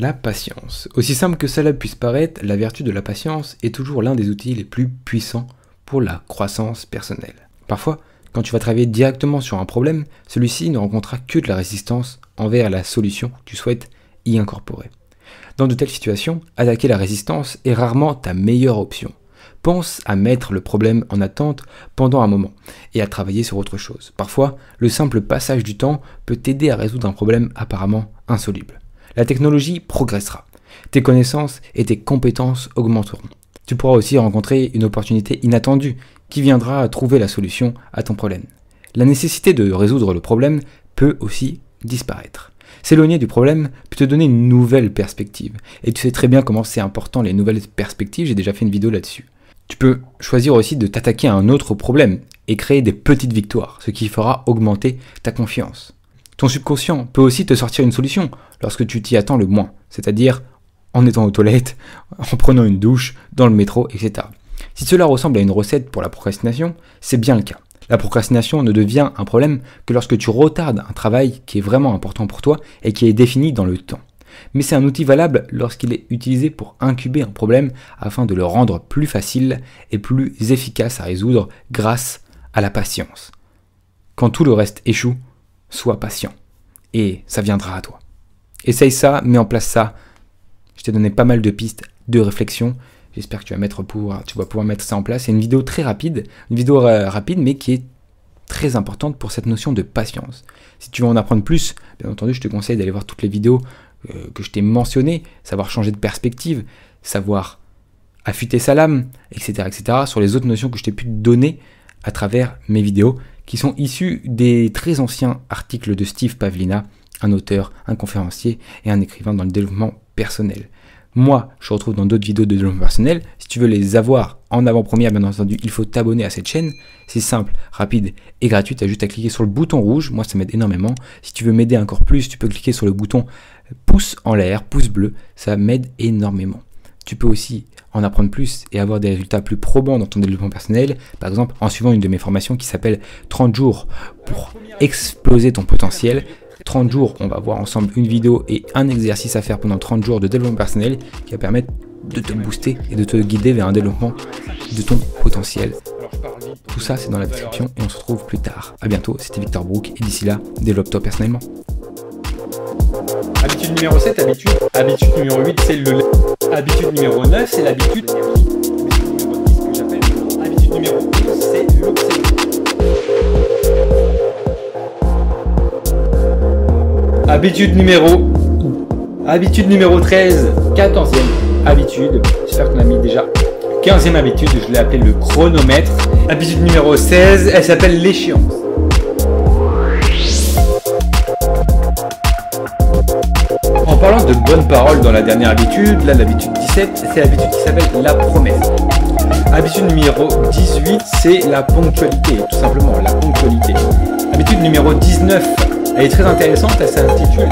La patience. Aussi simple que cela puisse paraître, la vertu de la patience est toujours l'un des outils les plus puissants pour la croissance personnelle. Parfois, quand tu vas travailler directement sur un problème, celui-ci ne rencontrera que de la résistance envers la solution que tu souhaites y incorporer. Dans de telles situations, attaquer la résistance est rarement ta meilleure option. Pense à mettre le problème en attente pendant un moment et à travailler sur autre chose. Parfois, le simple passage du temps peut t'aider à résoudre un problème apparemment insoluble. La technologie progressera. Tes connaissances et tes compétences augmenteront. Tu pourras aussi rencontrer une opportunité inattendue qui viendra trouver la solution à ton problème. La nécessité de résoudre le problème peut aussi disparaître. S'éloigner du problème peut te donner une nouvelle perspective. Et tu sais très bien comment c'est important les nouvelles perspectives, j'ai déjà fait une vidéo là-dessus. Tu peux choisir aussi de t'attaquer à un autre problème et créer des petites victoires, ce qui fera augmenter ta confiance. Ton subconscient peut aussi te sortir une solution lorsque tu t'y attends le moins, c'est-à-dire en étant aux toilettes, en prenant une douche, dans le métro, etc. Si cela ressemble à une recette pour la procrastination, c'est bien le cas. La procrastination ne devient un problème que lorsque tu retardes un travail qui est vraiment important pour toi et qui est défini dans le temps. Mais c'est un outil valable lorsqu'il est utilisé pour incuber un problème afin de le rendre plus facile et plus efficace à résoudre grâce à la patience. Quand tout le reste échoue, sois patient. Et ça viendra à toi. Essaye ça, mets en place ça. Je t'ai donné pas mal de pistes de réflexion. J'espère que tu vas, mettre tu vas pouvoir mettre ça en place. C'est une vidéo très rapide, une vidéo euh, rapide, mais qui est très importante pour cette notion de patience. Si tu veux en apprendre plus, bien entendu, je te conseille d'aller voir toutes les vidéos euh, que je t'ai mentionnées, savoir changer de perspective, savoir affûter sa lame, etc., etc., sur les autres notions que je t'ai pu donner à travers mes vidéos qui sont issus des très anciens articles de Steve Pavlina, un auteur, un conférencier et un écrivain dans le développement personnel. Moi, je retrouve dans d'autres vidéos de développement personnel. Si tu veux les avoir en avant-première, bien entendu, il faut t'abonner à cette chaîne. C'est simple, rapide et gratuit. Tu as juste à cliquer sur le bouton rouge. Moi, ça m'aide énormément. Si tu veux m'aider encore plus, tu peux cliquer sur le bouton pouce en l'air, pouce bleu. Ça m'aide énormément. Tu peux aussi en apprendre plus et avoir des résultats plus probants dans ton développement personnel, par exemple en suivant une de mes formations qui s'appelle 30 jours pour exploser ton potentiel. 30 jours, on va voir ensemble une vidéo et un exercice à faire pendant 30 jours de développement personnel qui va permettre de te booster et de te guider vers un développement de ton potentiel. Tout ça, c'est dans la description et on se retrouve plus tard. A bientôt, c'était Victor Brook et d'ici là, développe-toi personnellement. Habitude numéro 7, habitude. Habitude numéro 8, c'est le Habitude numéro 9, c'est l'habitude. Habitude numéro 10, c'est l'obsession. Habitude numéro. Habitude numéro 13, 14e habitude. J'espère qu'on a mis déjà 15e habitude, je l'ai appelé le chronomètre. Habitude numéro 16, elle s'appelle l'échéance. Parlant de bonnes paroles dans la dernière habitude, là l'habitude 17, c'est l'habitude qui s'appelle la promesse. Habitude numéro 18, c'est la ponctualité, tout simplement, la ponctualité. Habitude numéro 19, elle est très intéressante, elle s'intitule